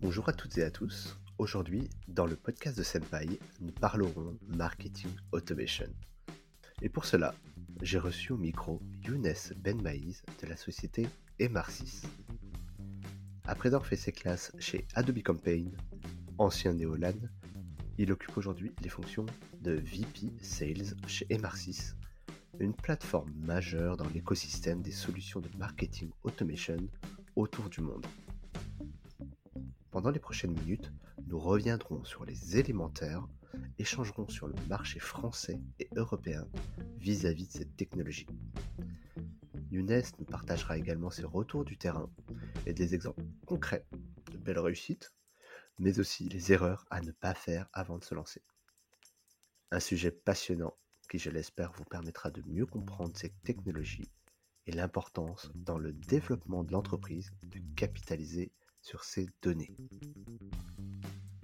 Bonjour à toutes et à tous. Aujourd'hui, dans le podcast de Senpai, nous parlerons marketing automation. Et pour cela, j'ai reçu au micro Younes Benmaïz de la société Emarsis. Après avoir fait ses classes chez Adobe Campaign, ancien Neolan, il occupe aujourd'hui les fonctions de VP Sales chez Emarsis, une plateforme majeure dans l'écosystème des solutions de marketing automation autour du monde. Pendant les prochaines minutes, nous reviendrons sur les élémentaires, échangerons sur le marché français et européen vis-à-vis de cette technologie. Younes nous partagera également ses retours du terrain et des exemples concrets de belles réussites, mais aussi les erreurs à ne pas faire avant de se lancer. Un sujet passionnant qui, je l'espère, vous permettra de mieux comprendre cette technologie et l'importance dans le développement de l'entreprise de capitaliser sur ces données.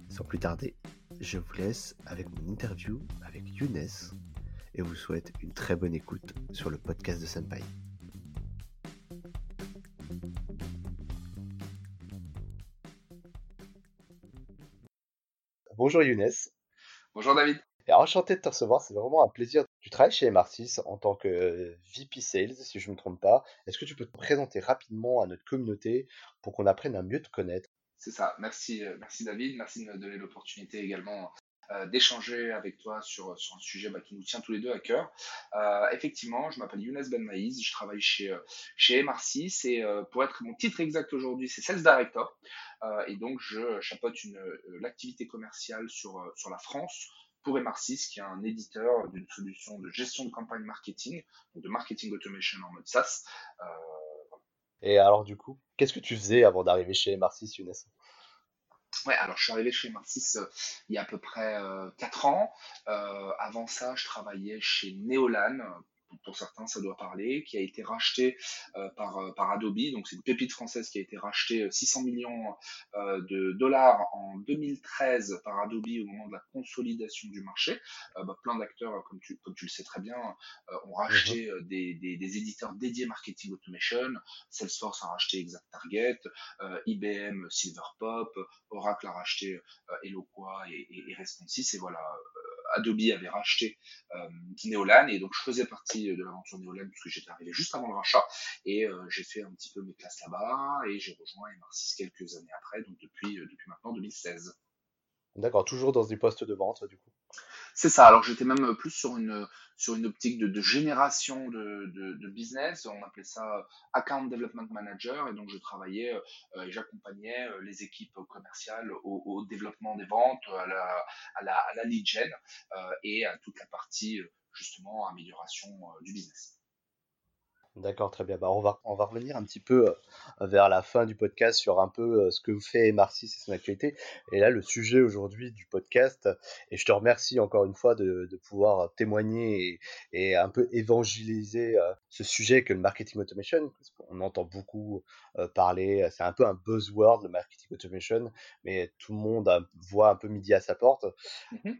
Sans plus tarder, je vous laisse avec mon interview avec Younes et vous souhaite une très bonne écoute sur le podcast de Senpai. Bonjour Younes. Bonjour David. Et enchanté de te recevoir, c'est vraiment un plaisir. Travailles chez MR6 en tant que euh, VP Sales, si je ne me trompe pas. Est-ce que tu peux te présenter rapidement à notre communauté pour qu'on apprenne à mieux te connaître? C'est ça, merci, euh, merci David, merci de me donner l'opportunité également euh, d'échanger avec toi sur, un sujet bah, qui nous tient tous les deux à cœur. effectivement, je m'appelle Younes Benmaïz, je travaille chez, chez MR6 et pour être mon titre exact aujourd'hui, c'est Sales Director. et donc, je chapeaute l'activité commerciale sur, sur la France, pour Emarsis, qui est un éditeur d'une solution de gestion de campagne marketing, donc de marketing automation en mode SaaS. Euh, Et alors, du coup, qu'est-ce que tu faisais avant d'arriver chez Emarsis, Younes? Ouais, alors je suis arrivé chez Emarsis euh, il y a à peu près 4 euh, ans. avant ça, je travaillais chez Neolan, pour certains ça doit parler, qui a été racheté euh, par, euh, par Adobe. Donc c'est une pépite française qui a été rachetée 600 euh, millions de dollars en 2013 par Adobe au moment de la consolidation du marché. Bah, plein d'acteurs, comme tu, comme tu le sais très bien, ont racheté mhm. des, des, des, éditeurs dédiés marketing automation. Salesforce a racheté Exact Target, IBM Silverpop, Oracle a racheté Eloqua et, et, et Responsys. Et voilà, Adobe avait racheté euh, Neolan et donc je faisais partie de l'aventure Neolan puisque j'étais arrivé juste avant le rachat et euh, j'ai fait un petit peu mes classes là-bas et j'ai rejoint MR6 quelques années après, donc depuis, euh, depuis maintenant 2016. D'accord, toujours dans des postes de vente du coup. C'est ça. Alors j'étais même plus sur une optique de, génération de, business. On appelait ça account development manager et donc je travaillais euh, et j'accompagnais euh, les équipes commerciales au, développement des ventes, à la lead gen euh, et à toute la partie justement amélioration du business. D'accord, très bien. Bah, on va, on va revenir un petit peu euh, vers la fin du podcast sur un peu euh, ce que fait Marcy et son actualité. Et là, le sujet aujourd'hui du podcast, et je te remercie encore une fois de, de pouvoir témoigner et, et, un peu évangéliser euh, ce sujet que le marketing automation, parce qu'on entend beaucoup parler, c'est un peu un buzzword, le marketing automation, mais tout le monde voit un peu midi à sa porte. Mmh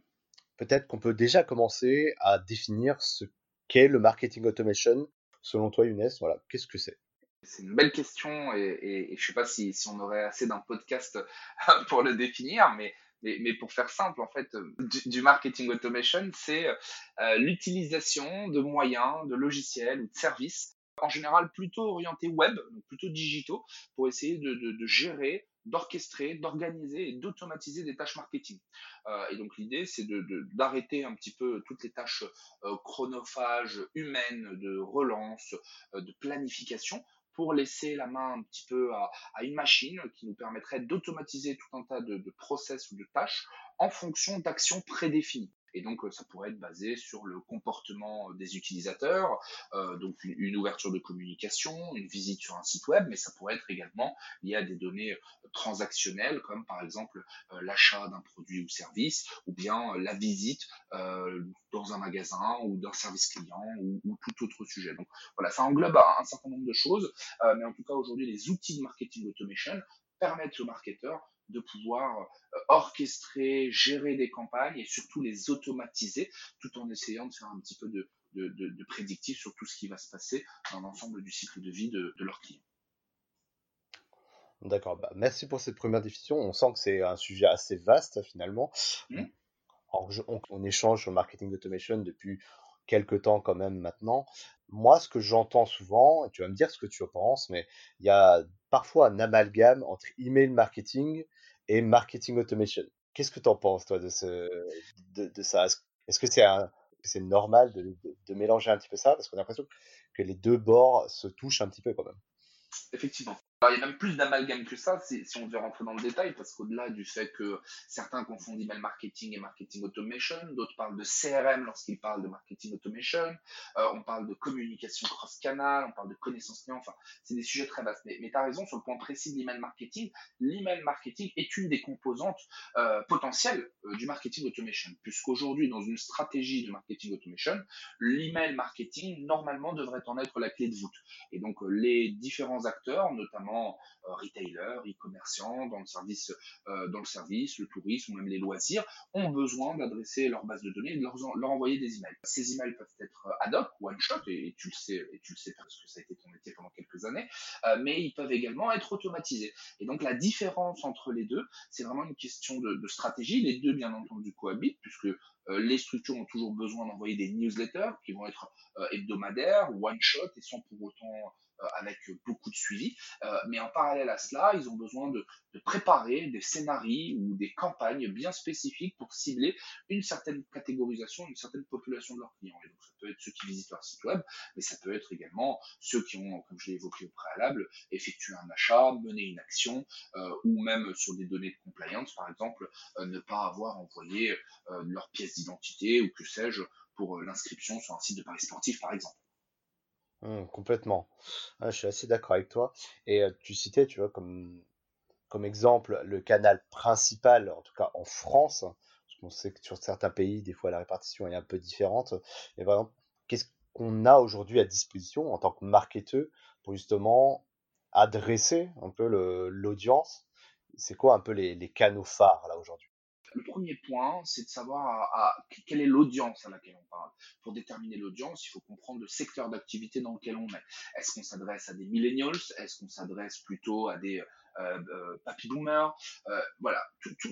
Peut-être qu'on peut déjà commencer à définir ce qu'est le marketing automation Selon toi, Younes, qu'est-ce que c'est? C'est une belle question et, je ne sais pas si, on aurait assez d'un podcast pour le définir, mais, mais, pour faire simple, en fait, du, marketing automation, c'est euh, l'utilisation de moyens, de logiciels ou de services, en général plutôt orientés web, plutôt digitaux, pour essayer de gérer d'orchestrer, d'organiser et d'automatiser des tâches marketing. Euh, et donc l'idée, c'est d'arrêter un petit peu toutes les tâches euh, chronophages, humaines, de relance, euh, de planification, pour laisser la main un petit peu à, à une machine qui nous permettrait d'automatiser tout un tas de, de process ou de tâches en fonction d'actions prédéfinies. Et donc, euh, ça pourrait être basé sur le comportement des utilisateurs, euh, donc une, ouverture de communication, une visite sur un site web, mais ça pourrait être également lié à des données euh, transactionnelles, comme par exemple l'achat d'un produit ou service, ou bien la visite dans un magasin ou d'un service client ou, tout autre sujet. Donc voilà, ça englobe un, certain nombre de choses, mais en tout cas aujourd'hui, les outils de marketing automation permettent au marketeur de pouvoir euh, orchestrer, gérer des campagnes et surtout les automatiser tout en essayant de faire un petit peu de, de, prédictif sur tout ce qui va se passer dans l'ensemble du cycle de vie de, leurs clients. D'accord, bah, merci pour cette première définition. On sent que c'est un sujet assez vaste finalement. Mmh. on, on, échange sur marketing automation depuis quelques temps quand même maintenant. Moi, ce que j'entends souvent, et tu vas me dire ce que tu en penses, mais il y a parfois un amalgame entre email marketing et marketing automation. Qu'est-ce que tu en penses, toi, de, ce, de, ça? Est-ce que c'est c'est normal de, de, mélanger un petit peu ça? Parce qu'on a l'impression que les deux bords se touchent un petit peu quand même. Effectivement. Il y a même plus d'amalgame que ça, si, on devait rentrer dans le détail, parce qu'au-delà du fait que certains confondent email marketing et marketing automation, d'autres parlent de CRM lorsqu'ils parlent de marketing automation, euh, on parle de communication cross-canal, on parle de connaissance client, enfin, c'est des sujets très vastes. Mais, tu as raison sur le point précis de l'email marketing. L'email marketing est une des composantes euh, potentielles euh, du marketing automation, puisqu'aujourd'hui, dans une stratégie de marketing automation, l'email marketing, normalement, devrait en être la clé de voûte. Et donc, les différents acteurs, notamment euh, retailers, e-commerçants, dans le service, euh, le service, tourisme ou même les loisirs, ont besoin d'adresser leur base de données et de leur, envoyer des emails. Ces emails peuvent être euh, ad hoc, one shot, et, tu le sais, et tu le sais parce que ça a été ton métier pendant quelques années, mais ils peuvent également être automatisés. Et donc la différence entre les deux, c'est vraiment une question de, stratégie. Les deux, bien entendu, cohabitent, puisque les structures ont toujours besoin d'envoyer des newsletters qui vont être hebdomadaires, one shot, et sans pour autant avec beaucoup de suivi. Euh, mais en parallèle à cela, ils ont besoin de, préparer des scénarios ou des campagnes bien spécifiques pour cibler une certaine catégorisation, une certaine population de leurs clients. Et donc ça peut être ceux qui visitent leur site web, mais ça peut être également ceux qui ont, comme je l'ai évoqué au préalable, effectué un achat, mené une action, euh, ou même sur des données de compliance, par exemple, ne pas avoir envoyé leur pièce d'identité ou que sais-je pour l'inscription sur un site de paris sportif, par exemple. Mmh, complètement. Ah, je suis assez d'accord avec toi. Et tu citais, tu vois, comme, comme exemple, le canal principal, en tout cas en France, parce qu'on sait que sur certains pays, des fois, la répartition est un peu différente. Et par exemple, qu'est-ce qu'on a aujourd'hui à disposition en tant que marketeur pour justement adresser un peu l'audience? C'est quoi un peu les canaux phares là aujourd'hui? Le premier point, c'est de savoir à, quelle est l'audience à laquelle on parle. Pour déterminer l'audience, il faut comprendre le secteur d'activité dans lequel on est. Est-ce qu'on s'adresse à des millennials? Est-ce qu'on s'adresse plutôt à des euh, euh papy boomers? Euh, Voilà,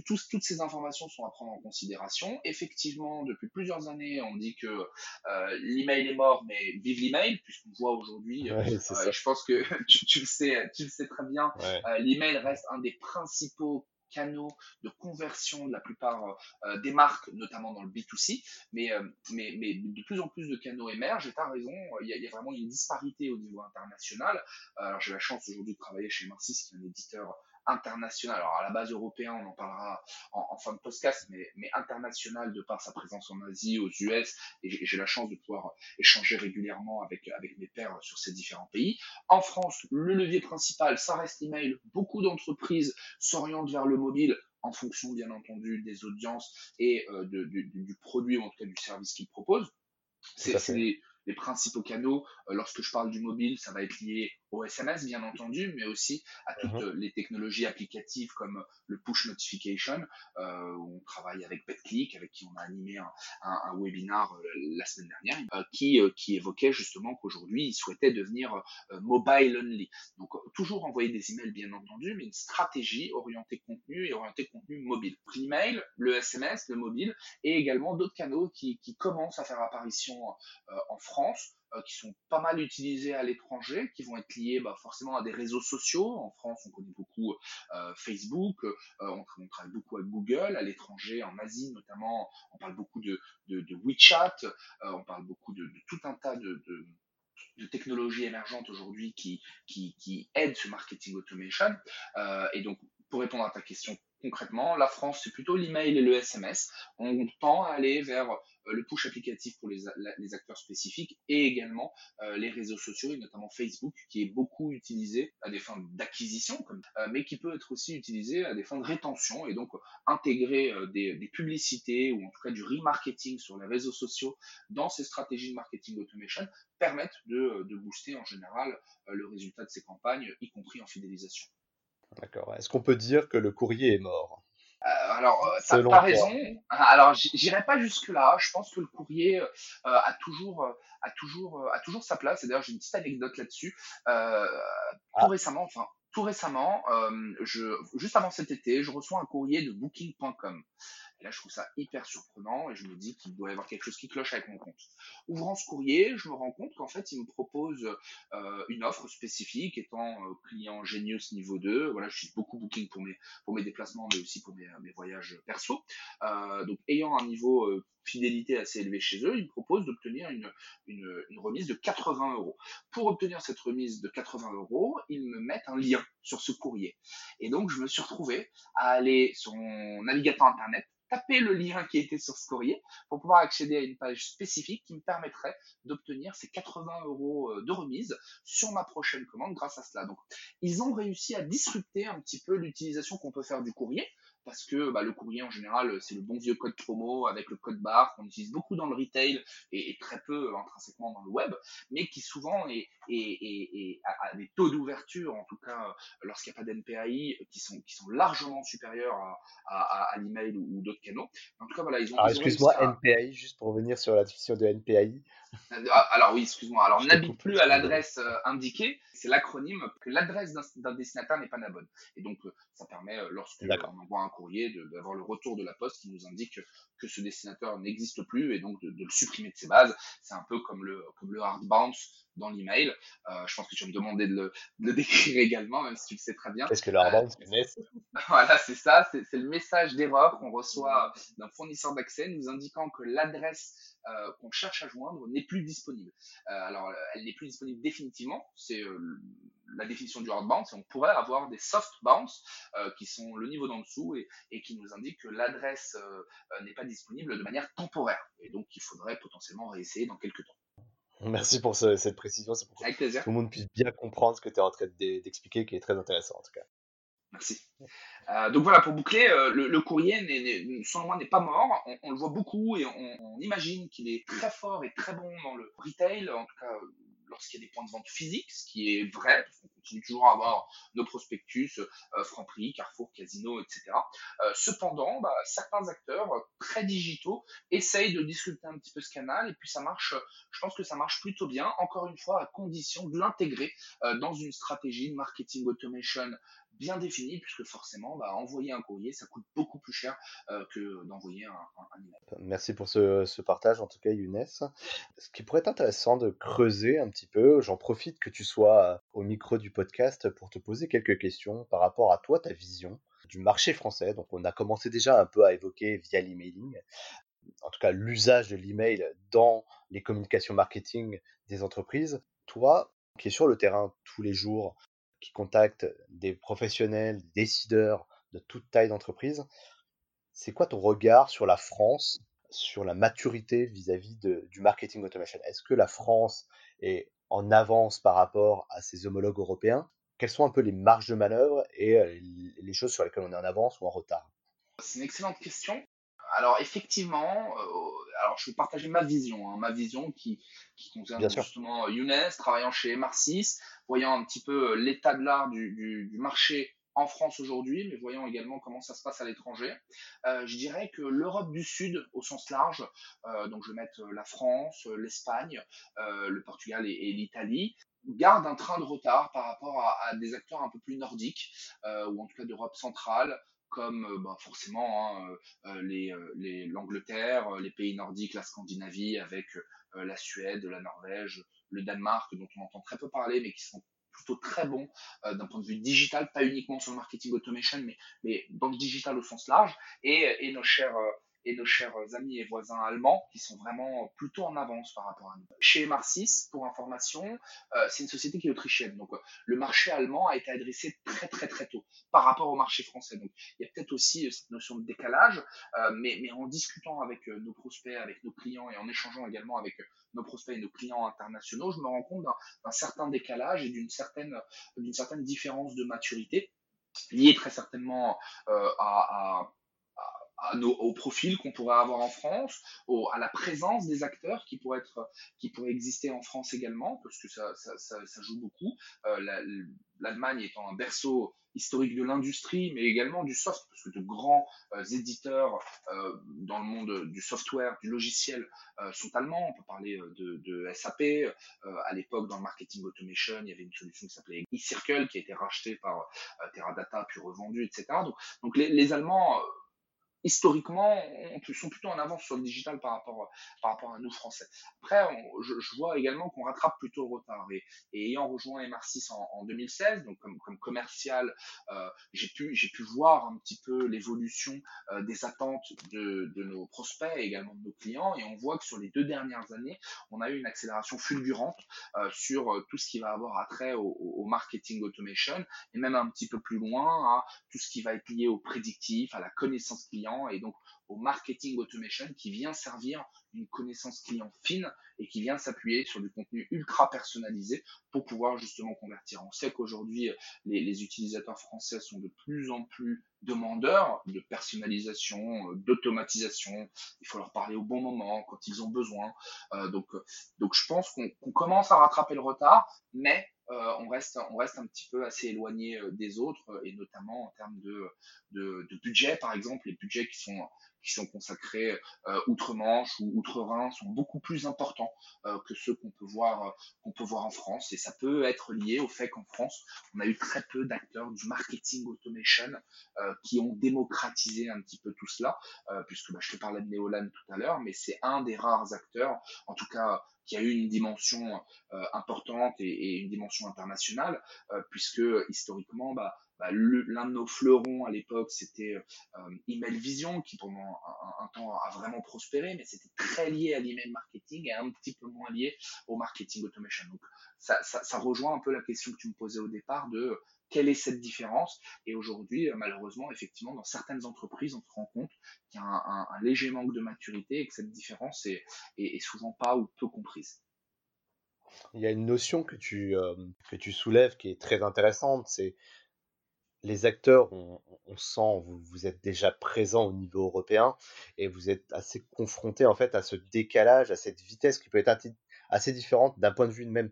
toutes ces informations sont à prendre en considération. Effectivement, depuis plusieurs années, on dit que euh, l'email est mort, mais vive l'email, puisqu'on voit aujourd'hui, je pense que tu, le sais, tu le sais très bien, l'email reste un des principaux canaux de conversion de la plupart euh, des marques, notamment dans le B2C, mais, euh, mais, mais, de plus en plus de canaux émergent, et tu as raison, il y, a, vraiment une disparité au niveau international. Alors j'ai la chance aujourd'hui de travailler chez Marcis, qui est un éditeur international, alors à la base européen, on en parlera en, fin de podcast, mais, mais international de par sa présence en Asie, aux US, et j'ai la chance de pouvoir échanger régulièrement avec, avec mes pairs sur ces différents pays. En France, le levier principal, ça reste l'email. Beaucoup d'entreprises s'orientent vers le mobile en fonction, bien entendu, des audiences et euh, de, du, produit, ou en tout cas du service qu'ils proposent. C'est les principaux canaux. Euh, lorsque je parle du mobile, ça va être lié au SMS, bien entendu, mais aussi à toutes mhm. les technologies applicatives comme le push notification. Euh, on travaille avec BetClick, avec qui on a animé un, un, un webinar euh, la semaine dernière, euh, qui, euh, qui évoquait justement qu'aujourd'hui, ils souhaitaient devenir mobile only. Donc, toujours envoyer des emails, bien entendu, mais une stratégie orientée contenu et orientée contenu mobile. L'email, le SMS, le mobile, et également d'autres canaux qui, qui commencent à faire apparition en France euh, qui sont pas mal utilisés à l'étranger, qui vont être liés bah, forcément à des réseaux sociaux. En France, on connaît beaucoup euh, Facebook, euh, on, travaille beaucoup avec Google. À l'étranger, en Asie notamment, on parle beaucoup de, WeChat, on parle beaucoup de, tout un tas de, technologies émergentes aujourd'hui qui, aident ce marketing automation. Euh, et donc, pour répondre à ta question concrètement, la France, c'est plutôt l'email et le SMS. On tend à aller vers euh, le push applicatif pour les, acteurs spécifiques et également euh, les réseaux sociaux et notamment Facebook qui est beaucoup utilisé à des fins d'acquisition, euh, mais qui peut être aussi utilisé à des fins de rétention et donc intégrer des, publicités ou en tout cas du remarketing sur les réseaux sociaux dans ces stratégies de marketing automation permettent de booster en général le résultat de ces campagnes, y compris en fidélisation. D'accord. Est-ce qu'on peut dire que le courrier est mort? Euh, alors, euh, t'as pas raison. Alors, j'irai pas jusque là. Je pense que le courrier euh, a toujours, a toujours, a toujours sa place. Et d'ailleurs, j'ai une petite anecdote là-dessus. Tout ah. récemment, enfin, tout récemment, je, juste avant cet été, je reçois un courrier de Booking.com. Et là, je trouve ça hyper surprenant et je me dis qu'il doit y avoir quelque chose qui cloche avec mon compte. Ouvrant ce courrier, je me rends compte qu'en fait, il me propose euh, une offre spécifique, étant euh, client Genius niveau 2. Voilà, je suis beaucoup booking pour mes, déplacements, mais aussi pour mes, voyages perso. Euh, donc, ayant un niveau fidélité assez élevé chez eux, ils me proposent d'obtenir une, remise de 80 euros. Pour obtenir cette remise de 80 euros, ils me mettent un lien sur ce courrier. Et donc, je me suis retrouvé à aller sur mon navigateur internet taper le lien qui était sur ce courrier pour pouvoir accéder à une page spécifique qui me permettrait d'obtenir ces 80 euros euh, de remise sur ma prochaine commande grâce à cela. Donc, ils ont réussi à disrupter un petit peu l'utilisation qu'on peut faire du courrier parce que bah, le courrier en général c'est le bon vieux code promo avec le code barre qu'on utilise beaucoup dans le retail et, très peu euh, intrinsèquement dans le web, mais qui souvent est, est, a, des taux d'ouverture, en tout cas euh, lorsqu'il n'y a pas d'NPAI, qui sont, qui sont largement supérieurs à, à, à l'email ou, d'autres canaux. En tout cas, voilà, ils ont. Excuse-moi, NPAI, juste pour revenir sur la définition de NPAI. Ah, alors oui, excuse-moi. Alors n'habite plus à l'adresse euh, indiquée. C'est l'acronyme que l'adresse d'un destinataire n'est pas la bonne. Et donc euh, ça permet, euh, lorsque on envoie un courrier, d'avoir le retour de la poste qui nous indique que ce destinateur n'existe plus et donc de, le supprimer de ses bases. C'est un peu comme le comme le hard bounce dans l'email. Euh, je pense que tu vas me demander de le, de le, décrire également, même si tu le sais très bien. Qu'est-ce que le hard bounce Voilà, c'est ça. C'est le message d'erreur qu'on reçoit d'un fournisseur d'accès nous indiquant que l'adresse euh, qu'on cherche à joindre n'est plus disponible. Euh, alors, elle n'est plus disponible définitivement, c'est euh, la définition du hard bounce, et on pourrait avoir des soft bounce qui sont le niveau d'en dessous et, et, qui nous indiquent que l'adresse n'est pas disponible de manière temporaire. Et donc, il faudrait potentiellement réessayer dans quelques temps. Merci pour cette précision, c'est pour que tout le monde puisse bien comprendre ce que tu es en train d'expliquer, qui est très intéressant en tout cas. Merci. Euh, donc voilà, pour boucler, euh, le, courrier, n'est, selon moi, n'est pas mort. On, le voit beaucoup et on, imagine qu'il est très fort et très bon dans le retail, en tout cas lorsqu'il y a des points de vente physiques, ce qui est vrai, parce qu'on continue toujours à avoir nos prospectus, euh, Franprix, Carrefour, Casino, etc. Euh, cependant, bah, certains acteurs très digitaux essayent de discuter un petit peu ce canal et puis ça marche, je pense que ça marche plutôt bien, encore une fois, à condition de l'intégrer dans une stratégie de marketing automation bien défini, puisque forcément, bah, envoyer un courrier, ça coûte beaucoup plus cher euh, que d'envoyer un, un, email. Merci pour ce, ce, partage, en tout cas, Younes. Ce qui pourrait être intéressant de creuser un petit peu, j'en profite que tu sois au micro du podcast pour te poser quelques questions par rapport à toi, ta vision du marché français. Donc, on a commencé déjà un peu à évoquer via l'emailing, en tout cas l'usage de l'email dans les communications marketing des entreprises. Toi, qui es sur le terrain tous les jours, qui contactent des professionnels, des décideurs de toute taille d'entreprise. C'est quoi ton regard sur la France, sur la maturité vis-à-vis du marketing automation? Est-ce que la France est en avance par rapport à ses homologues européens? Quelles sont un peu les marges de manœuvre et euh, les choses sur lesquelles on est en avance ou en retard? C'est une excellente question. Alors effectivement, euh, alors je vais partager ma vision, hein, ma vision qui, qui concerne justement Younes, travaillant chez MR6, voyant un petit peu euh, l'état de l'art du, du, du, marché en France aujourd'hui, mais voyant également comment ça se passe à l'étranger. Euh, je dirais que l'Europe du Sud, au sens large, euh, donc je vais mettre la France, l'Espagne, euh, le Portugal et, et l'Italie, garde un train de retard par rapport à, à, des acteurs un peu plus nordiques, euh, ou en tout cas d'Europe centrale, comme euh, bah, forcément hein, euh, les, l'Angleterre, les pays nordiques, la Scandinavie, avec la Suède, la Norvège, le Danemark, dont on entend très peu parler, mais qui sont plutôt très bons d'un point de vue digital, pas uniquement sur le marketing automation, mais, mais dans le digital au sens large, et nos chers et nos chers amis et voisins allemands qui sont vraiment plutôt en avance par rapport à nous. Chez Marcis, pour information, euh, c'est une société qui est autrichienne. Donc euh, le marché allemand a été adressé très très très tôt par rapport au marché français. Donc il y a peut-être aussi euh, cette notion de décalage, euh, mais, en discutant avec euh, nos prospects, avec nos clients et en échangeant également avec nos prospects et nos clients internationaux, je me rends compte d'un certain décalage et d'une certaine, différence de maturité liée très certainement à à nos, au profil qu'on pourrait avoir en France, à la présence des acteurs qui pourraient, exister en France également, parce que ça, joue beaucoup. Euh, L'Allemagne étant un berceau historique de l'industrie, mais également du soft, parce que de grands euh, éditeurs euh, dans le monde du software, du logiciel, sont allemands. On peut parler de, SAP. à l'époque, dans le marketing automation, il y avait une solution qui s'appelait eCircle, qui a été rachetée par Teradata, puis revendue, etc. Donc, les Allemands historiquement, on sont plutôt en avance sur le digital par rapport, par rapport à nous Français. Après, je, vois également qu'on rattrape plutôt le retard. Et, ayant rejoint MR6 en, 2016, donc comme, comme commercial, euh, j'ai pu, pu voir un petit peu l'évolution euh, des attentes de, de, nos prospects et également de nos clients. Et on voit que sur les deux dernières années, on a eu une accélération fulgurante euh, sur tout ce qui va avoir attrait au, au, marketing automation et même un petit peu plus loin à tout ce qui va être lié au prédictif, à la connaissance client et donc au marketing automation qui vient servir une connaissance client fine et qui vient s'appuyer sur du contenu ultra personnalisé pour pouvoir justement convertir. On sait qu'aujourd'hui, les, utilisateurs français sont de plus en plus demandeurs de personnalisation, d'automatisation. Il faut leur parler au bon moment, quand ils ont besoin. Euh, donc, donc je pense qu'on commence à rattraper le retard, mais euh, on, reste, on reste un petit peu assez éloigné euh, des autres, et notamment en termes de, de, budget, par exemple, les budgets qui sont qui sont consacrés euh, outre-Manche ou outre-Rhin sont beaucoup plus importants euh, que ceux qu'on peut voir euh, peut voir en France. Et ça peut être lié au fait qu'en France on a eu très peu d'acteurs du marketing automation qui ont démocratisé un petit peu tout cela puisque bah, je te parlais de Neolan tout à l'heure mais c'est un des rares acteurs en tout cas qui a eu une dimension importante et, une dimension internationale, puisque historiquement, bah, bah, l'un de nos fleurons à l'époque, c'était euh, Email Vision, qui pendant un, temps a vraiment prospéré, mais c'était très lié à l'email marketing et un petit peu moins lié au marketing automation. Donc, ça, ça, rejoint un peu la question que tu me posais au départ de quelle est cette différence Et aujourd'hui, euh, malheureusement, effectivement, dans certaines entreprises, on se rend compte qu'il y a un, léger manque de maturité et que cette différence est souvent pas ou peu comprise. Il y a une notion que tu, euh, que tu soulèves qui est très intéressante, c'est les acteurs, on, sent, vous, vous êtes déjà présent au niveau européen et vous êtes assez confronté en fait à ce décalage, à cette vitesse qui peut être assez différente d'un point de vue de même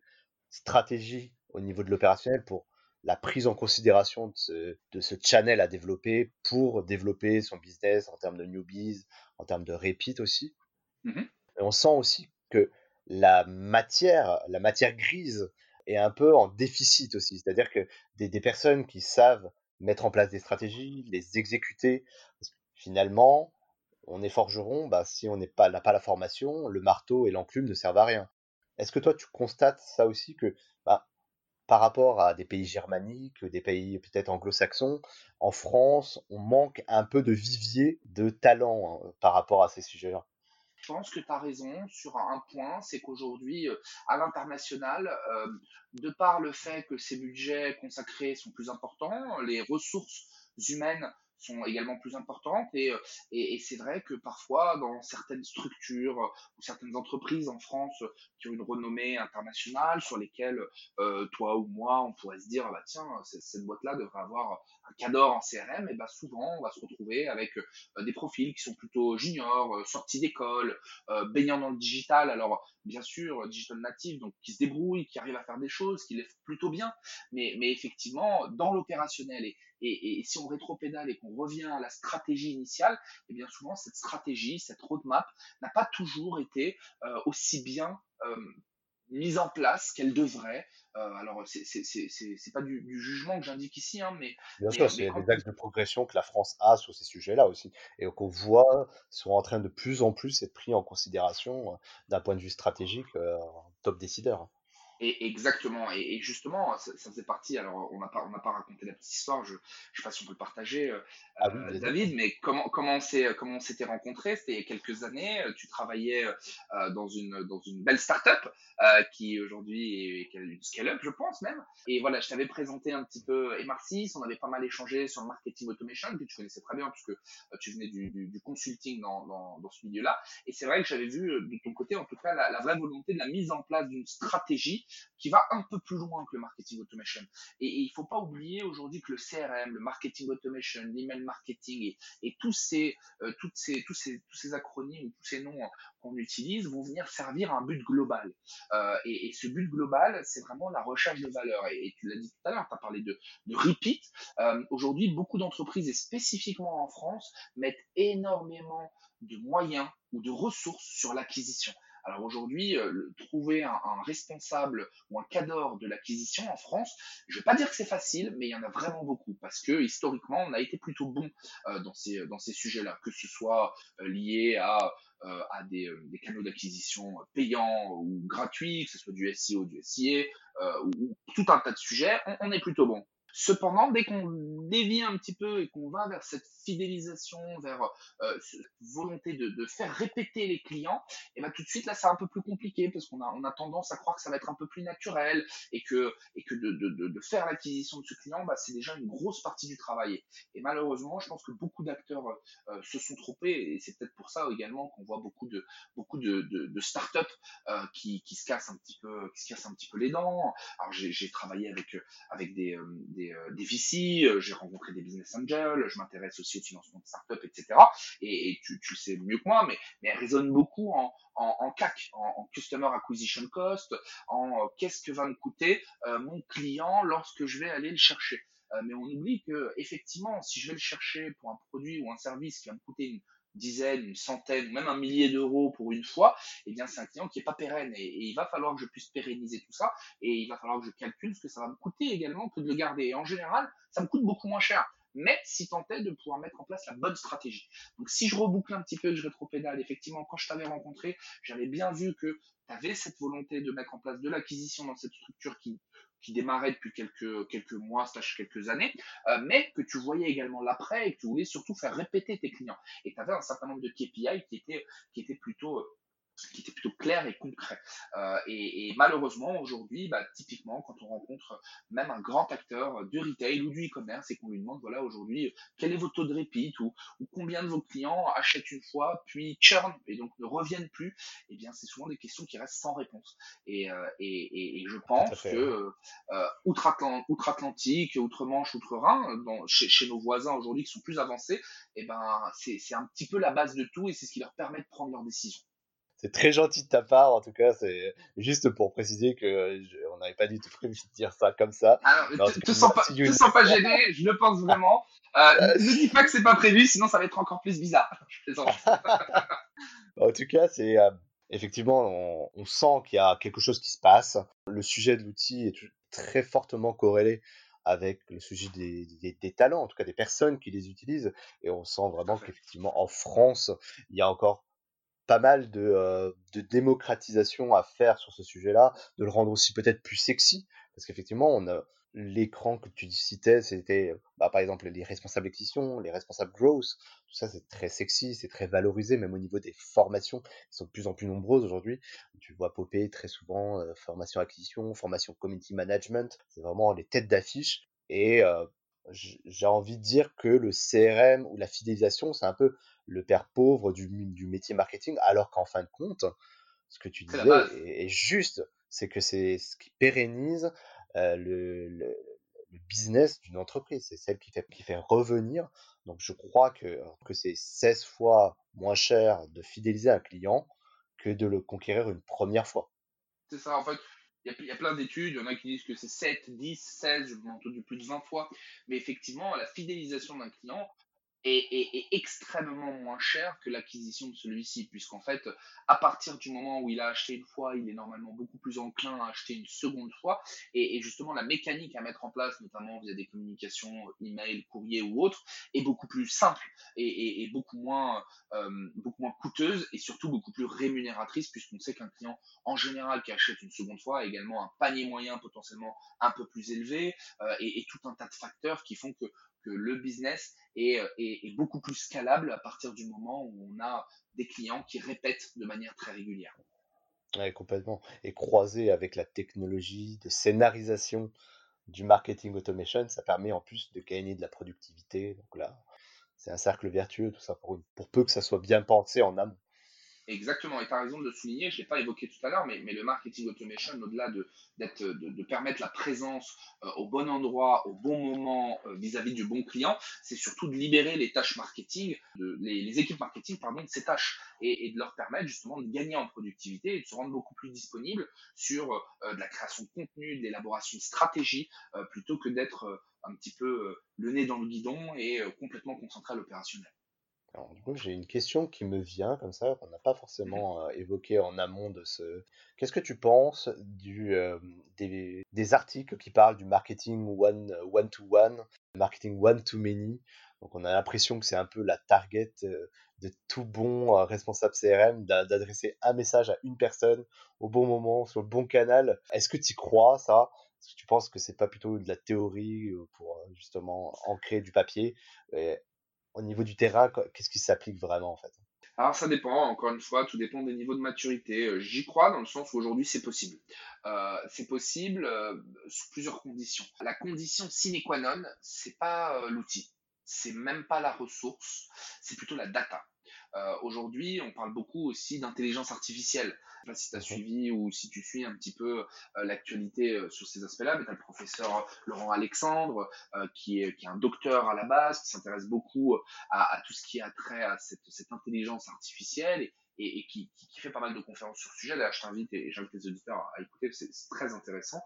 stratégie au niveau de l'opérationnel pour la prise en considération de ce, de ce, channel à développer pour développer son business en termes de newbies, en termes de repeat aussi. Mmh et on sent aussi que la matière, la matière grise est un peu en déficit aussi. C'est-à-dire que des, des, personnes qui savent mettre en place des stratégies, les exécuter. finalement, on est forgeron, bah, si on n'a pas, pas la formation, le marteau et l'enclume ne servent à rien. Est-ce que toi, tu constates ça aussi que par rapport à des pays germaniques, des pays peut-être anglo-saxons, en France, on manque un peu de vivier de talent hein, par rapport à ces sujets-là. Je pense que tu as raison sur un point, c'est qu'aujourd'hui, euh, à l'international, euh, de par le fait que ces budgets consacrés sont plus importants, les ressources humaines sont également plus importantes et, euh, et, et c'est vrai que parfois dans certaines structures ou certaines entreprises en France qui ont une renommée internationale sur lesquelles euh, toi ou moi on pourrait se dire bah tiens cette boîte là devrait avoir un cadre en CRM et bah souvent on va se retrouver avec euh, des profils qui sont plutôt juniors euh, sortis d'école baignant dans le digital. Alors bien sûr digital native donc qui se débrouillent qui arrivent à faire des choses qui les font plutôt bien mais mais effectivement dans l'opérationnel et et, si on rétropédale et qu'on revient à la stratégie initiale, et eh bien souvent cette stratégie, cette roadmap n'a pas toujours été euh, aussi bien euh, mise en place qu'elle devrait. Euh, alors, c'est pas du, jugement que j'indique ici, hein, mais. Bien sûr, c'est des axes de progression que la France a sur ces sujets-là aussi, et qu'on voit sont en train de plus en plus être pris en considération d'un point de vue stratégique top décideur. Et exactement. Et, justement, ça, faisait partie. Alors, on n'a pas, on n'a pas raconté la petite histoire. Je, je sais pas si on peut le partager, euh, ah euh, David. Mais comment, comment on s'est, comment on s'était rencontrés? C'était il y a quelques années. Tu travaillais euh, dans une, dans une belle start-up qui aujourd'hui est, une scale-up, je pense même. Et voilà, je t'avais présenté un petit peu Emarcis. On avait pas mal échangé sur le marketing automation que tu connaissais très bien puisque tu venais du, du, consulting dans, dans, dans ce milieu-là. Et c'est vrai que j'avais vu de ton côté, en tout cas, la, la vraie volonté de la mise en place d'une stratégie qui va un peu plus loin que le marketing automation. Et, il il faut pas oublier aujourd'hui que le CRM, le marketing automation, l'email marketing et, et tous ces, euh, toutes ces, tous ces, tous ces acronymes, tous ces noms qu'on utilise vont venir servir à un but global. Euh, et, et, ce but global, c'est vraiment la recherche de valeur. Et, tu l'as dit tout à l'heure, tu as parlé de, de repeat. Euh, aujourd'hui, beaucoup d'entreprises, et spécifiquement en France, mettent énormément de moyens ou de ressources sur l'acquisition. Alors aujourd'hui, euh, trouver un, responsable ou un cadre de l'acquisition en France, je ne vais pas dire que c'est facile, mais il y en a vraiment beaucoup parce que historiquement, on a été plutôt bon euh, dans ces, dans ces sujets-là, que ce soit euh, lié à à des, canaux d'acquisition payants ou gratuits, que ce soit du SEO, du SIA, ou, tout un tas de sujets, on, on est plutôt bon. Cependant, dès qu'on dévie un petit peu et qu'on va vers cette fidélisation, vers euh, cette volonté de, faire répéter les clients, et ben tout de suite là c'est un peu plus compliqué parce qu'on a, tendance à croire que ça va être un peu plus naturel et que, de, faire l'acquisition de ce client, bah, c'est déjà une grosse partie du travail. Et malheureusement, je pense que beaucoup d'acteurs euh, se sont trompés et c'est peut-être ça également qu'on voit beaucoup de beaucoup de, startups euh, qui, se cassent un petit peu, qui se cassent un petit peu les dents. Alors j'ai travaillé avec avec des, euh, des des, euh, des VC, j'ai rencontré des business angels, je m'intéresse aussi au financement de startups, etc. Et, tu, sais mieux que moi, mais, elle résonne beaucoup en, CAC, en, Customer Acquisition Cost, en qu'est-ce que va me coûter mon client lorsque je vais aller le chercher. mais on oublie que effectivement, si je vais le chercher pour un produit ou un service qui va me coûter une dizaine, une centaine, même un millier d'euros pour une fois, eh bien c'est un client qui est pas pérenne et, il va falloir que je puisse pérenniser tout ça et il va falloir que je calcule ce que ça va me coûter également que de le garder. Et en général, ça me coûte beaucoup moins cher. Mais si tant de pouvoir mettre en place la bonne stratégie. Donc si je reboucle un petit peu, que je rétropédale, effectivement, quand je t'avais rencontré, j'avais bien vu que tu avais cette volonté de mettre en place de l'acquisition dans cette structure qui qui démarrait depuis quelques, quelques mois, slash quelques années, euh, mais que tu voyais également l'après et que tu voulais surtout faire répéter tes clients. Et tu avais un certain nombre de KPI qui étaient, qui étaient plutôt euh, qui était plutôt clair et concret. Euh, et, et, malheureusement, aujourd'hui, bah, typiquement, quand on rencontre même un grand acteur de retail ou du e-commerce et qu'on lui demande, voilà, aujourd'hui, quel est votre taux de repeat ou, ou, combien de vos clients achètent une fois, puis churn et donc ne reviennent plus, eh bien, c'est souvent des questions qui restent sans réponse. Et, euh, et, et je pense que euh, outre-Atlantique, outre-Manche, outre-Rhin, chez, chez, nos voisins aujourd'hui qui sont plus avancés, eh ben, c'est un petit peu la base de tout et c'est ce qui leur permet de prendre leurs décisions. C'est très gentil de ta part, en tout cas. C'est juste pour préciser que on n'avait pas du tout prévu de dire ça comme ça. Alors, te, te, sens pas, te sens pas gêné, je le pense vraiment. Euh, euh ne dis pas que c'est pas prévu, sinon ça va être encore plus bizarre. Je en tout cas, c'est euh, effectivement, on, on sent qu'il y a quelque chose qui se passe. Le sujet de l'outil est très fortement corrélé avec le sujet des, des, des, talents, en tout cas des personnes qui les utilisent. Et on sent vraiment qu'effectivement, en France, il y a encore pas mal de, de, démocratisation à faire sur ce sujet-là, de le rendre aussi peut-être plus sexy, parce qu'effectivement, on a l'écran que tu citais, c'était bah, par exemple les responsables acquisition, les responsables growth, tout ça c'est très sexy, c'est très valorisé, même au niveau des formations qui sont de plus en plus nombreuses aujourd'hui. Tu vois popper très souvent formation acquisition, formation community management, c'est vraiment les têtes d'affiche. Et euh, j'ai envie de dire que le CRM ou la fidélisation, c'est un peu le père pauvre du, du métier marketing, alors qu'en fin de compte, ce que tu disais est, juste, c'est que c'est ce qui pérennise euh, le, le, business d'une entreprise, c'est celle qui fait, qui fait revenir. Donc je crois que, que c'est 16 fois moins cher de fidéliser un client que de le conquérir une première fois. C'est ça, en fait, il y, a, plein d'études, il y en a qui disent que c'est 7, 10, 16, je entendu plus de 20 fois. Mais effectivement, la fidélisation d'un client, est, extrêmement moins cher que l'acquisition de celui-ci, puisqu'en fait, à partir du moment où il a acheté une fois, il est normalement beaucoup plus enclin à acheter une seconde fois, et, justement la mécanique à mettre en place, notamment via des communications email, courrier ou autre, est beaucoup plus simple et, beaucoup moins euh, beaucoup moins coûteuse et surtout beaucoup plus rémunératrice, puisqu'on sait qu'un client en général qui achète une seconde fois a également un panier moyen potentiellement un peu plus élevé euh, et, tout un tas de facteurs qui font que que le business euh, est, beaucoup plus scalable à partir du moment où on a des clients qui répètent de manière très régulière. Oui, complètement. Et croisé avec la technologie de scénarisation du marketing automation, ça permet en plus de gagner de la productivité. Donc là, c'est un cercle vertueux, tout ça, pour, pour peu que ça soit bien pensé en amont. Exactement, et tu as raison de le souligner, je ne l'ai pas évoqué tout à l'heure, mais, le marketing automation, au-delà de, permettre la présence euh, au bon endroit, au bon moment, euh, vis-à-vis du bon client, c'est surtout de libérer les tâches marketing, les, équipes marketing pardon, de ces tâches, et, de leur permettre justement de gagner en productivité et de se rendre beaucoup plus disponibles sur euh, de la création de contenu, de l'élaboration de stratégie, plutôt que d'être un petit peu le nez dans le guidon et complètement concentré à l'opérationnel. Alors, du coup, j'ai une question qui me vient comme ça, qu'on n'a pas forcément euh, évoqué en amont de ce. Qu'est-ce que tu penses du, euh, des, des articles qui parlent du marketing one, one to one, marketing one to many? Donc, on a l'impression que c'est un peu la target euh, de tout bon responsable CRM d'adresser un message à une personne au bon moment, sur le bon canal. Est-ce que tu crois ça? Est-ce que tu penses que c'est pas plutôt de la théorie pour justement ancrer du papier? Au niveau du terrain, qu'est-ce qui s'applique vraiment en fait? Alors ça dépend, encore une fois, tout dépend des niveaux de maturité. Euh, j'y crois dans le sens où aujourd'hui c'est possible. Euh, c'est possible euh, sous plusieurs conditions. La condition sine qua non, c'est pas l'outil, c'est même pas la ressource, c'est plutôt la data. Euh, aujourd'hui, on parle beaucoup aussi d'intelligence artificielle. Je sais pas si tu as suivi ou si tu suis un petit peu euh, l'actualité euh, sur ces aspects-là, mais tu as le professeur Laurent Alexandre, qui, est, qui est un docteur à la base, qui s'intéresse beaucoup à, tout ce qui a trait à cette, cette intelligence artificielle et, et, qui, qui, fait pas mal de conférences sur ce sujet. D'ailleurs, je t'invite et j'invite les auditeurs à écouter, c'est très intéressant.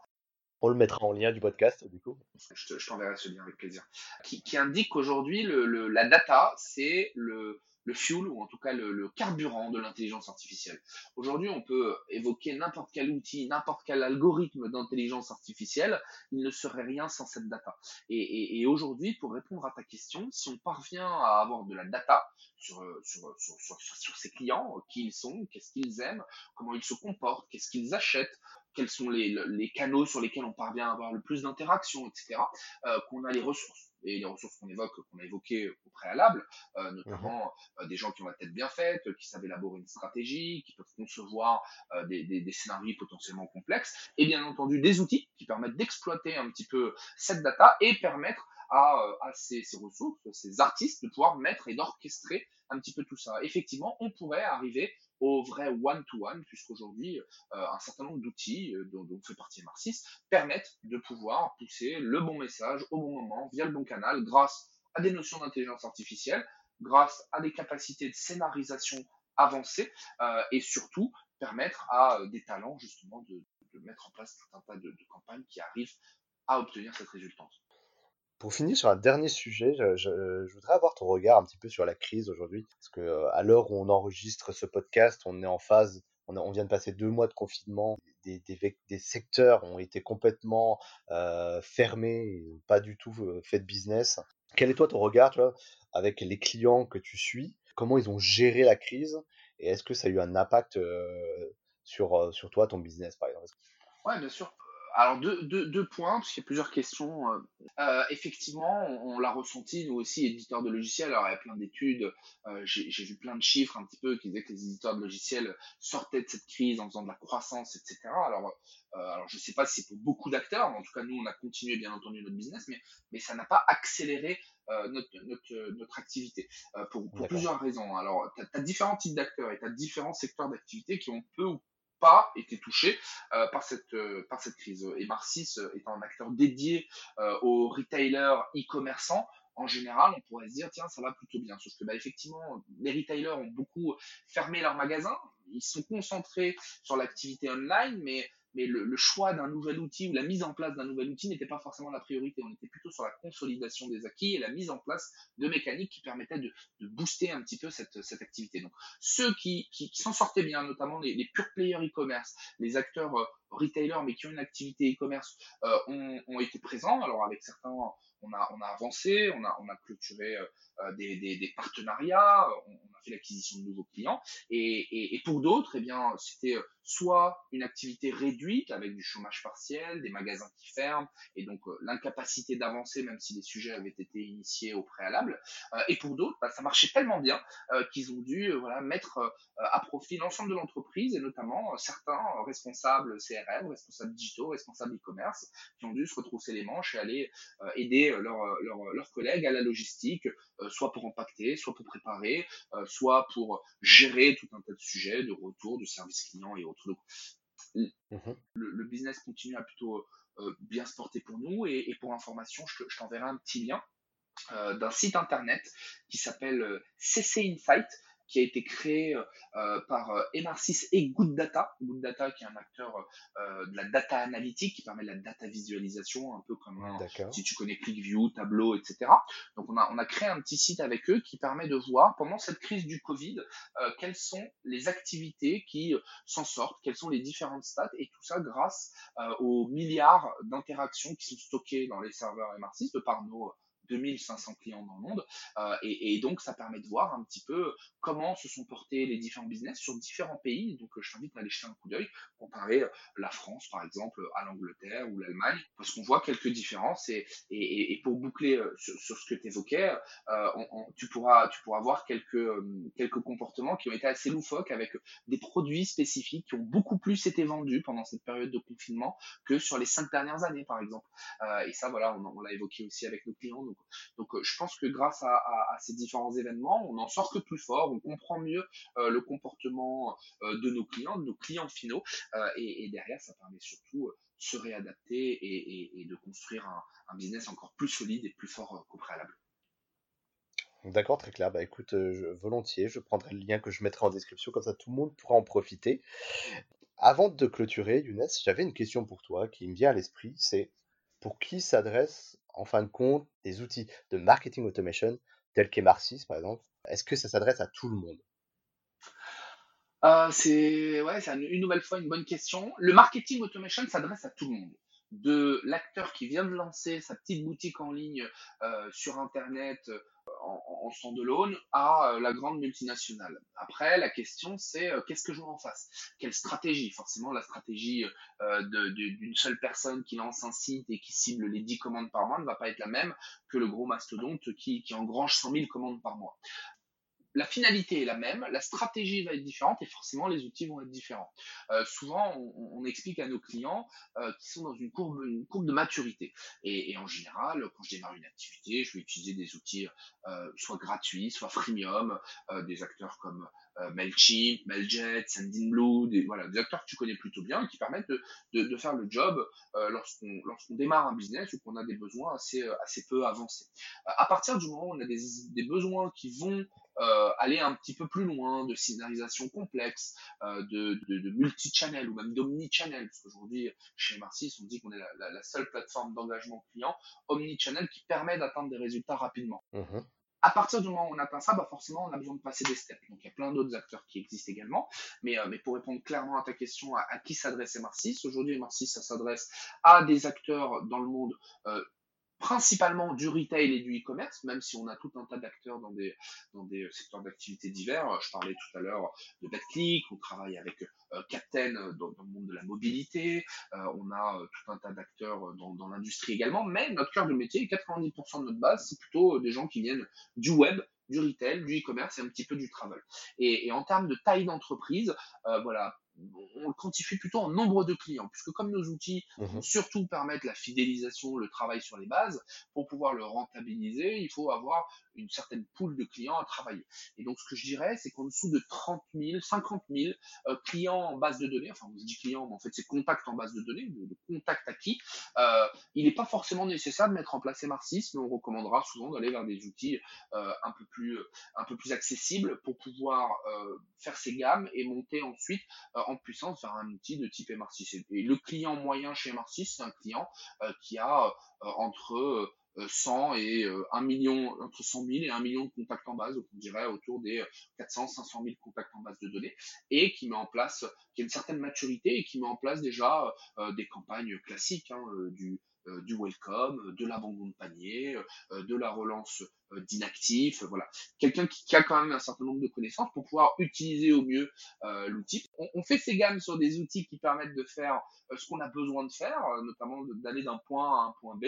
On le mettra en lien du podcast, du coup. Je t'enverrai ce lien avec plaisir. Qui, qui indique qu'aujourd'hui, le, le, la data, c'est le, le fuel ou en tout cas le, carburant de l'intelligence artificielle. Aujourd'hui, on peut évoquer n'importe quel outil, n'importe quel algorithme d'intelligence artificielle, il ne serait rien sans cette data. Et, aujourd'hui, pour répondre à ta question, si on parvient à avoir de la data sur, sur, sur, sur ses clients, qui ils sont, qu'est-ce qu'ils aiment, comment ils se comportent, qu'est-ce qu'ils achètent, quels sont les, les, canaux sur lesquels on parvient à avoir le plus d'interactions, etc., euh, qu'on a les ressources et les ressources qu'on évoque, qu'on a évoquées au préalable, euh, notamment mhm. euh, des gens qui ont la tête bien faite, qui savent élaborer une stratégie, qui peuvent concevoir euh, des, des, des, scénarios potentiellement complexes, et bien entendu des outils qui permettent d'exploiter un petit peu cette data et permettre à, à ces, ces, ressources, ces artistes, de pouvoir mettre et d'orchestrer un petit peu tout ça. Effectivement, on pourrait arriver au vrai one-to-one, puisqu'aujourd'hui, euh, un certain nombre d'outils, euh, dont, fait partie Marcis, permettent de pouvoir pousser le bon message au bon moment, via le bon canal, grâce à des notions d'intelligence artificielle, grâce à des capacités de scénarisation avancées, euh, et surtout permettre à des talents, justement, de, mettre en place un tas de, de campagnes qui arrivent à obtenir cette résultante. Pour finir sur un dernier sujet, je, voudrais avoir ton regard un petit peu sur la crise aujourd'hui. Parce que euh, à l'heure où on enregistre ce podcast, on est en phase, on, vient de passer deux mois de confinement. Des, secteurs ont été complètement euh, fermés, pas du tout euh, fait de business. Quel est toi ton regard, tu avec les clients que tu suis? Comment ils ont géré la crise? Et est-ce que ça a eu un impact sur, sur toi, ton business, par exemple? Ouais, bien sûr alors deux, deux, deux, points, parce qu'il y a plusieurs questions. Euh, euh effectivement, on, l'a ressenti, nous aussi, éditeurs de logiciels. Alors il y a plein d'études, euh, j'ai vu plein de chiffres un petit peu qui disaient que les éditeurs de logiciels sortaient de cette crise en faisant de la croissance, etc. Alors, euh, alors je ne sais pas si c'est pour beaucoup d'acteurs, en tout cas nous, on a continué bien entendu notre business, mais, mais ça n'a pas accéléré euh, notre, notre, notre, activité euh, pour, pour plusieurs raisons. Alors, tu as, différents types d'acteurs et tu as différents secteurs d'activité qui ont peu ou pas été touchés euh, par, cette, euh, par cette crise. Et Marcis euh, étant un acteur dédié aux retailers e-commerçants, en général, on pourrait se dire, tiens, ça va plutôt bien. Sauf que, bah, effectivement, les retailers ont beaucoup fermé leurs magasins. Ils sont concentrés sur l'activité online, mais mais le, choix d'un nouvel outil ou la mise en place d'un nouvel outil n'était pas forcément la priorité. On était plutôt sur la consolidation des acquis et la mise en place de mécaniques qui permettaient de, booster un petit peu cette, activité. Donc, ceux qui, qui, s'en sortaient bien, notamment les, les pure players e-commerce, les acteurs euh, retailers mais qui ont une activité e-commerce, euh, ont, ont, été présents. Alors, avec certains, on a, avancé, on a, clôturé euh, euh, des, partenariats, on, a fait l'acquisition de nouveaux clients. Et, pour d'autres, eh bien, c'était soit une activité réduite avec du chômage partiel, des magasins qui ferment, et donc euh, l'incapacité d'avancer même si les sujets avaient été initiés au préalable. Euh, et pour d'autres, bah, ça marchait tellement bien qu'ils ont dû mettre à profit l'ensemble de l'entreprise, et notamment certains responsables CRM, responsables digitaux, responsables e-commerce, qui ont dû se retrousser les manches et aller aider aider leurs collègues à la logistique, soit pour impacter, soit pour préparer, soit pour gérer tout un tas de sujets de retour, de service client et autres. Mmh le, business continue à plutôt bien se porter pour nous. Et, pour information, je, je t'enverrai un petit lien d'un site internet qui s'appelle CC Insight qui a été créé euh, par euh, Emarsis et Good Data. Good Data qui est un acteur euh, de la data analytique qui permet de la data visualisation, un peu comme si tu connais ClickView, Tableau, etc. Donc on a, on a créé un petit site avec eux qui permet de voir pendant cette crise du Covid quelles sont les activités qui s'en sortent, quelles sont les différentes stats et tout ça grâce aux milliards d'interactions qui sont stockées dans les serveurs Emarsis de par nos 2500 clients dans le monde. Euh, et, donc, ça permet de voir un petit peu comment se sont portés les différents business sur différents pays. Donc, je t'invite à aller jeter un coup d'œil, comparer euh, la France, par exemple, à l'Angleterre ou l'Allemagne, parce qu'on voit quelques différences. Et, et, pour boucler euh, sur, ce que tu évoquais, tu, pourras, tu pourras voir quelques, quelques comportements qui ont été assez loufoques avec des produits spécifiques qui ont beaucoup plus été vendus pendant cette période de confinement que sur les cinq dernières années, par exemple. et ça, voilà, on, on l'a évoqué aussi avec nos clients. Euh, je pense que grâce à, ces différents événements, on en sort que plus fort, on comprend mieux euh, le comportement euh, de nos clients, de nos clients finaux, et, derrière, ça permet surtout de se réadapter et, de construire un, business encore plus solide et plus fort qu'au préalable. D'accord, très clair. Bah écoute, volontiers, je prendrai le lien que je mettrai en description, comme ça tout le monde pourra en profiter. Avant de clôturer, Younes, j'avais une question pour toi qui me vient à l'esprit, c'est pour qui s'adresse en fin de compte, des outils de marketing automation tels qu'Emarsis, par exemple, est-ce que ça s'adresse à tout le monde? Euh, C'est une nouvelle fois une bonne question. Le marketing automation s'adresse à tout le monde de l'acteur qui vient de lancer sa petite boutique en ligne euh, sur Internet euh, en, en standalone à euh, la grande multinationale. Après, la question c'est qu'est-ce que je veux en face? Quelle stratégie? Forcément, la stratégie d'une seule personne qui lance un site et qui cible les 10 commandes par mois ne va pas être la même que le gros mastodonte qui, qui engrange 100 000 commandes par mois la finalité est la même, la stratégie va être différente et forcément les outils vont être différents. Euh, souvent, on, explique à nos clients euh, qui sont dans une courbe, de maturité. Et, en général, quand je démarre une activité, je vais utiliser des outils euh, soit gratuits, soit freemium, des acteurs comme Mailchimp, Mailjet, Sendinblue, des, voilà, des acteurs que tu connais plutôt bien et qui permettent de, faire le job lorsqu'on lorsqu'on démarre un business ou qu'on a des besoins assez, assez peu avancés. à partir du moment où on a des, des besoins qui vont euh, aller un petit peu plus loin, de scénarisation complexe, euh, de, de, multi-channel ou même d'omni-channel, parce qu'aujourd'hui, chez Marcis, on dit qu'on est la, seule plateforme d'engagement client omni-channel qui permet d'atteindre des résultats rapidement. Mmh à partir du moment où on atteint ça, bah forcément, on a besoin de passer des steps. Donc, il y a plein d'autres acteurs qui existent également. Mais, euh, mais pour répondre clairement à ta question, à, qui s'adresse Marcis Aujourd'hui, Marcis, ça s'adresse à des acteurs dans le monde euh, principalement du retail et du e-commerce, même si on a tout un tas d'acteurs dans des, dans des secteurs d'activité divers. Je parlais tout à l'heure de BetClick, on travaille avec euh, Captain dans, le monde de la mobilité, euh, on a euh, tout un tas d'acteurs dans, l'industrie également, mais notre cœur de métier, 90% de notre base, c'est plutôt des gens qui viennent du web, du retail, du e-commerce et un petit peu du travel. Et en termes de taille d'entreprise, voilà, on le quantifie plutôt en nombre de clients, puisque comme nos outils mmh surtout permettre la fidélisation, le travail sur les bases, pour pouvoir le rentabiliser, il faut avoir une certaine poule de clients à travailler. Et donc, ce que je dirais, c'est qu'en dessous de 30 000, 50 000 clients en base de données, enfin, je dis clients, mais en fait, c'est contact en base de données, de, contact acquis, euh, il n'est pas forcément nécessaire de mettre en place Marcis, mais on recommandera souvent d'aller vers des outils euh, un, peu plus, un peu plus accessibles pour pouvoir euh, faire ces gammes et monter ensuite en puissance vers un outil de type Marcis. Et le client moyen chez Marcis, c'est un client qui a entre 100 euh, et 1 euh, million, entre 100 000 et 1 million de contacts en base, donc on dirait autour des 400, 500 000 contacts en base de données, et qui met en place, qui a une certaine maturité et qui met en place déjà euh, des campagnes classiques, hein, du, du welcome, de l'abandon de panier, de la relance euh, d'inactif, voilà. Quelqu'un qui, a quand même un certain nombre de connaissances pour pouvoir utiliser au mieux euh, l'outil. On, fait ces gammes sur des outils qui permettent de faire euh, ce qu'on a besoin de faire, notamment d'aller d'un point à un point B.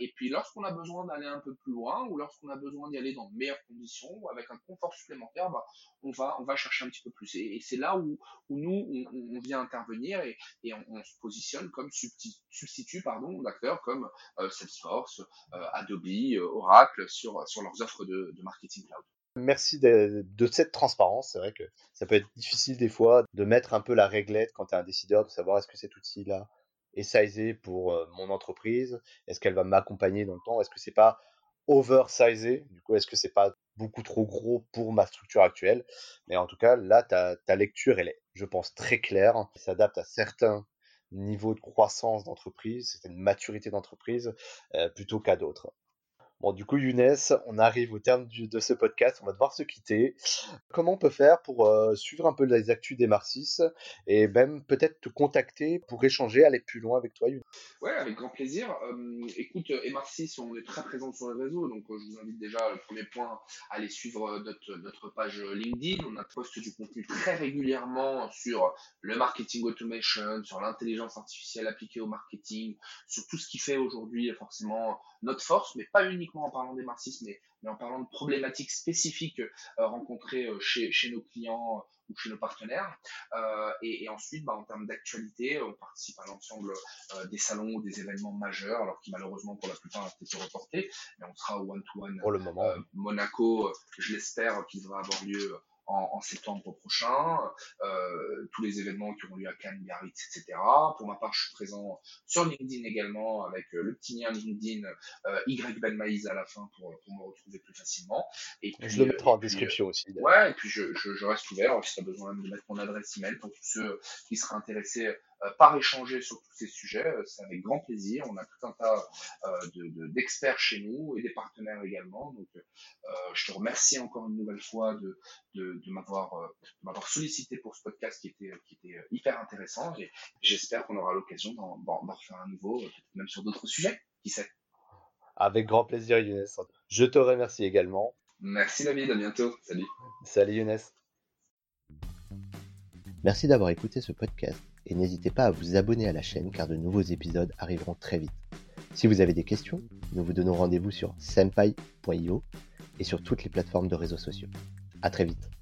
et puis lorsqu'on a besoin d'aller un peu plus loin ou lorsqu'on a besoin d'y aller dans de meilleures conditions ou avec un confort supplémentaire, bah, on, va, on va chercher un petit peu plus. Et, c'est là où, où nous, on, vient intervenir et, et on, se positionne comme substitut pardon, d'acteurs comme Salesforce, Adobe, Oracle sur sur leurs offres de, marketing cloud. Merci de, cette transparence. C'est vrai que ça peut être difficile des fois de mettre un peu la réglette quand tu es un décideur, de savoir est-ce que cet outil-là est sizé pour euh, mon entreprise, est-ce qu'elle va m'accompagner dans le temps, est-ce que c'est pas oversizé, du coup est-ce que c'est pas beaucoup trop gros pour ma structure actuelle? Mais en tout cas, là, ta, ta lecture, elle est, je pense, très claire. Elle s'adapte à certains niveaux de croissance d'entreprise, certaines maturités d'entreprise, euh, plutôt qu'à d'autres. Bon, du coup, Younes, on arrive au terme de ce podcast. On va devoir se quitter. Comment on peut faire pour euh, suivre un peu les actus des et même peut-être te contacter pour échanger, aller plus loin avec toi, Younes? Ouais, avec grand plaisir. Euh, écoute, Emarcis, on est très présent sur les réseaux, donc euh, je vous invite déjà, le premier point, à aller suivre notre, notre page LinkedIn. On a posté du contenu très régulièrement sur le marketing automation, sur l'intelligence artificielle appliquée au marketing, sur tout ce qui fait aujourd'hui forcément notre force, mais pas uniquement en parlant des marxistes, mais, en parlant de problématiques spécifiques euh, rencontrées euh, chez, chez, nos clients euh, ou chez nos partenaires. Et, ensuite, bah, en termes d'actualité, on participe à l'ensemble des salons ou des événements majeurs, alors qui malheureusement pour la plupart ont été reportés, mais on sera au one-to-one pour le moment. Monaco, je l'espère, qu'il va avoir lieu en, septembre prochain, euh, tous les événements qui auront lieu à Cannes, Biarritz, etc. Pour ma part, je suis présent sur LinkedIn également avec euh, le petit lien LinkedIn euh, Y Ben Maïs à la fin pour, pour me retrouver plus facilement. Et je le mettrai en description aussi. Ouais, et puis je, je, je reste ouvert si tu as besoin de mettre mon adresse email pour tous ceux qui seraient intéressés euh, par échanger sur tous ces sujets. Euh, c'est avec grand plaisir. On a tout un tas euh, d'experts chez nous et des partenaires également. Donc, je te remercie encore une nouvelle fois de, de, de m'avoir sollicité pour ce podcast qui était, qui était hyper intéressant. Et j'espère qu'on aura l'occasion d'en refaire un nouveau, même sur d'autres sujets. Qui sait? Avec grand plaisir, Younes. Je te remercie également. Merci David, à bientôt. Salut. Salut Younes. Merci d'avoir écouté ce podcast et n'hésitez pas à vous abonner à la chaîne car de nouveaux épisodes arriveront très vite. Si vous avez des questions, nous vous donnons rendez-vous sur senpai.io et sur toutes les plateformes de réseaux sociaux. À très vite.